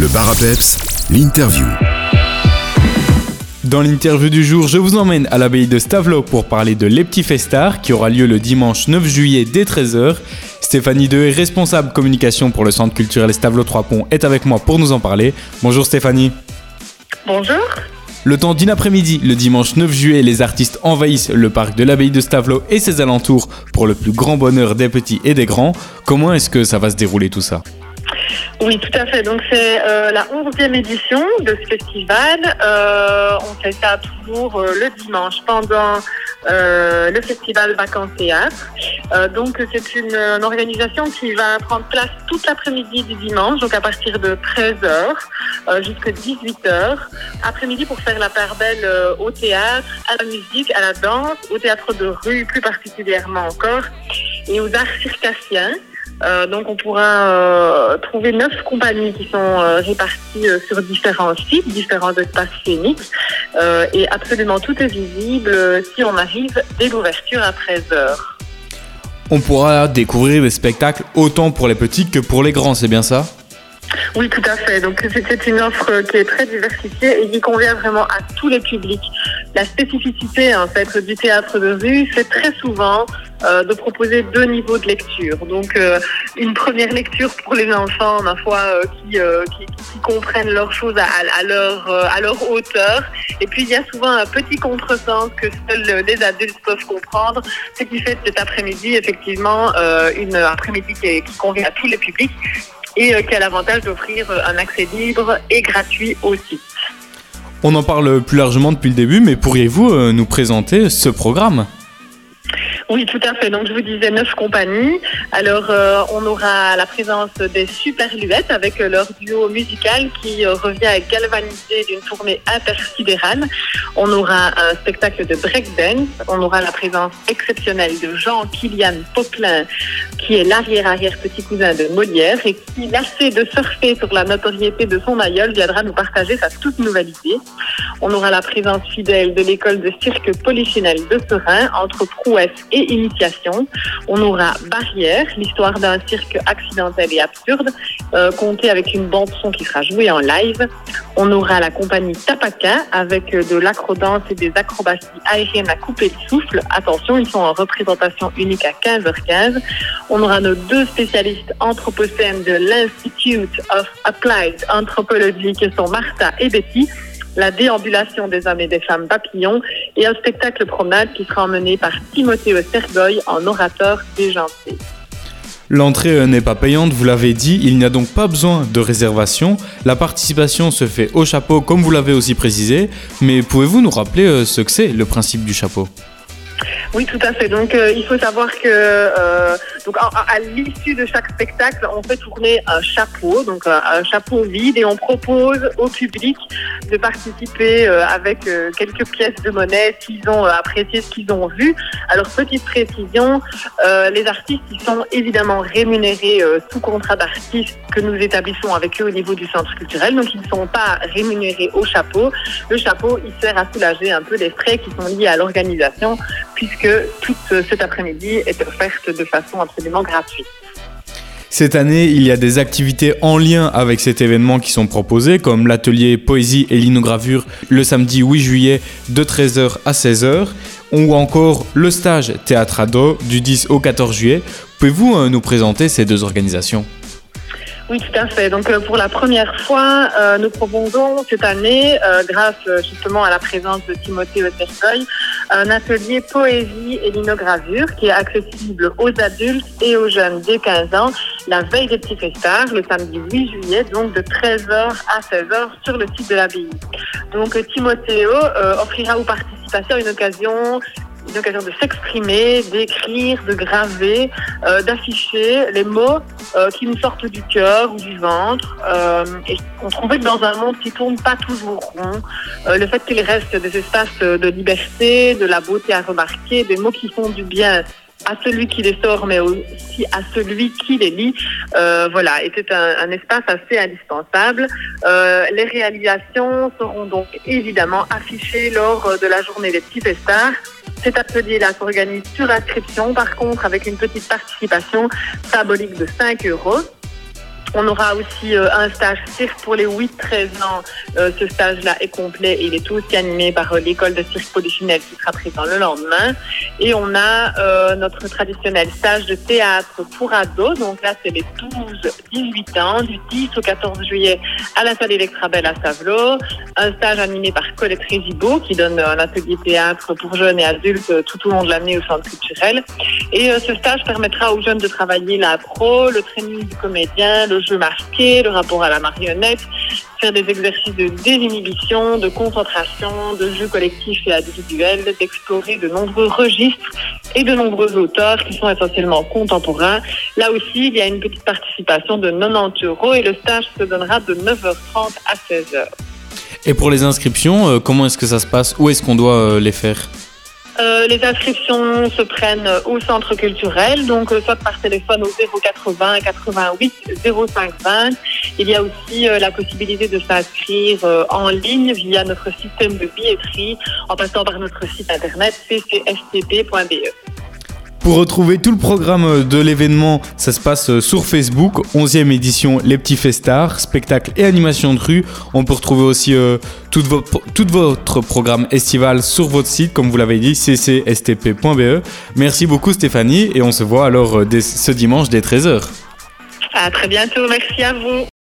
Le bar à l'interview. Dans l'interview du jour, je vous emmène à l'abbaye de Stavelot pour parler de Les Petits Festards qui aura lieu le dimanche 9 juillet dès 13h. Stéphanie Dehé, responsable communication pour le Centre culturel Stavelot 3 Ponts, est avec moi pour nous en parler. Bonjour Stéphanie. Bonjour. Le temps d'une après-midi, le dimanche 9 juillet, les artistes envahissent le parc de l'abbaye de Stavelot et ses alentours pour le plus grand bonheur des petits et des grands. Comment est-ce que ça va se dérouler tout ça? Oui, tout à fait. Donc c'est euh, la 11e édition de ce festival. Euh, on fait ça toujours euh, le dimanche pendant euh, le festival Vacances Théâtre. Donc c'est une, une organisation qui va prendre place toute l'après-midi du dimanche, donc à partir de 13h euh, jusqu'à 18h. Après-midi pour faire la part belle au théâtre, à la musique, à la danse, au théâtre de rue plus particulièrement encore, et aux arts circassiens. Euh, donc on pourra euh, trouver neuf compagnies qui sont euh, réparties sur différents sites, différents espaces scéniques, euh, et absolument tout est visible si on arrive dès l'ouverture à 13h. On pourra découvrir des spectacles autant pour les petits que pour les grands, c'est bien ça? Oui, tout à fait. Donc c'est c'est une offre qui est très diversifiée et qui convient vraiment à tous les publics. La spécificité en fait du théâtre de rue, c'est très souvent euh, de proposer deux niveaux de lecture. Donc euh, une première lecture pour les enfants, ma foi, euh, qui, comprennent leurs choses à, leur, à leur hauteur. Et puis il y a souvent un petit contresens que seuls les adultes peuvent comprendre, ce qui fait cet après-midi effectivement une après-midi qui, convient à tous les publics et qui a l'avantage d'offrir un accès libre et gratuit au site. On en parle plus largement depuis le début, mais pourriez-vous nous présenter ce programme? Oui, tout à fait. Donc, je vous disais neuf compagnies. Alors, euh, on aura la présence des Superluettes avec leur duo musical qui euh, revient à galvaniser d'une tournée intersidérale. On aura un spectacle de breakdance. On aura la présence exceptionnelle de Jean-Kilian Poquelin, qui est l'arrière-arrière petit cousin de Molière et qui, lassé de surfer sur la notoriété de son aïeul, viendra nous partager sa toute nouvelle idée. On aura la présence fidèle de l'école de cirque polychinelle de Serein, entre prouesse et initiation. On aura Barrière, l'histoire d'un cirque accidentel et absurde, euh, compté avec une bande son qui sera jouée en live. On aura la compagnie Tapaka avec euh, de l'acrodance et des acrobaties aériennes à couper le souffle. Attention, ils sont en représentation unique à 15h15. On aura nos deux spécialistes anthropocènes de l'Institute of Applied Anthropology qui sont Martha et Betty la déambulation des hommes et des femmes papillons et un spectacle promenade qui sera emmené par Timothée Sergoy en orateur déjanté. L'entrée euh, n'est pas payante, vous l'avez dit, il n'y a donc pas besoin de réservation. La participation se fait au chapeau, comme vous l'avez aussi précisé, mais pouvez-vous nous rappeler euh, ce que c'est le principe du chapeau? Oui, tout à fait. Donc, euh, il faut savoir que euh, donc à, l'issue de chaque spectacle, on fait tourner un chapeau, donc un, un chapeau vide, et on propose au public de participer euh, avec euh, quelques pièces de monnaie s'ils ont euh, apprécié ce qu'ils ont vu. Alors, petite précision, euh, les artistes ils sont évidemment rémunérés euh, sous contrat d'artiste que nous établissons avec eux au niveau du centre culturel, donc ils ne sont pas rémunérés au chapeau. Le chapeau, il sert à soulager un peu les frais qui sont liés à l'organisation, puisque toute euh, cet après-midi est offerte de façon absolument gratuite. Cette année, il y a des activités en lien avec cet événement qui sont proposées, comme l'atelier poésie et linogravure le samedi 8 juillet de 13h à 16h, ou encore le stage théâtre ado du 10 au 14 juillet. Pouvez-vous euh, nous présenter ces deux organisations? Oui, tout à fait. Donc, euh, pour la première fois, euh, nous proposons cette année, euh, grâce justement à la présence de Timothée Ostergoy, un atelier poésie et linogravure qui est accessible aux adultes et aux jeunes dès 15 ans la veille des petits festards, le samedi 8 juillet, donc de 13h à 16h sur le site de l'abbaye. Donc, euh, Timothéo euh, offrira aux participateurs une occasion une occasion de s'exprimer, d'écrire, de graver, euh, d'afficher les mots euh, qui nous sortent du cœur ou du ventre. Euh, et on trouvait que dans un monde qui tourne pas toujours rond, euh, le fait qu'il reste des espaces de liberté, de la beauté à remarquer, des mots qui font du bien à celui qui les sort, mais aussi à celui qui les lit. Euh, voilà, était un, un espace assez indispensable. Euh, les réalisations seront donc évidemment affichées lors de la journée des petits festards. Cet atelier-là s'organise sur inscription, par contre, avec une petite participation symbolique de 5 euros. On aura aussi euh, un stage cirque pour les 8-13 ans. Euh, ce stage-là est complet et il est aussi animé par euh, l'école de cirque polychinelle qui sera présent le lendemain. Et on a notre traditionnel stage de théâtre pour ados. Donc là, c'est les 12-18 ans, du 10 au 14 juillet à la salle Electrabel à Savelot. Un stage animé par Colette Rézibaud qui donne un atelier théâtre pour jeunes et adultes tout au long de l'année au centre culturel. Et ce stage permettra aux jeunes de travailler la pro, le training du comédien, le jeu marqué, le rapport à la marionnette, faire des exercices de désinhibition, de concentration, de jeu collectif et individuel, d'explorer de nombreux registres et de nombreux auteurs qui sont essentiellement contemporains. Là aussi, il y a une petite participation de 90 euros et le stage se donnera de 9h30 à 16h. Et pour les inscriptions, euh, comment est-ce que ça se passe? Où est-ce qu'on doit euh, les faire? Euh, les inscriptions se prennent au centre culturel, donc euh, soit par téléphone au 080 88 05 20. Il y a aussi euh, la possibilité de s'inscrire en ligne via notre système de billetterie en passant par notre site internet ccstp.be. Pour retrouver tout le programme de l'événement, ça se passe sur Facebook, 11e édition Les Petits Festards, spectacles et animations de rue. On peut retrouver aussi euh, tout, votre programme estival sur votre site, comme vous l'avez dit, ccstp.be. Merci beaucoup Stéphanie et on se voit alors euh, ce dimanche dès 13h. À très bientôt, merci à vous.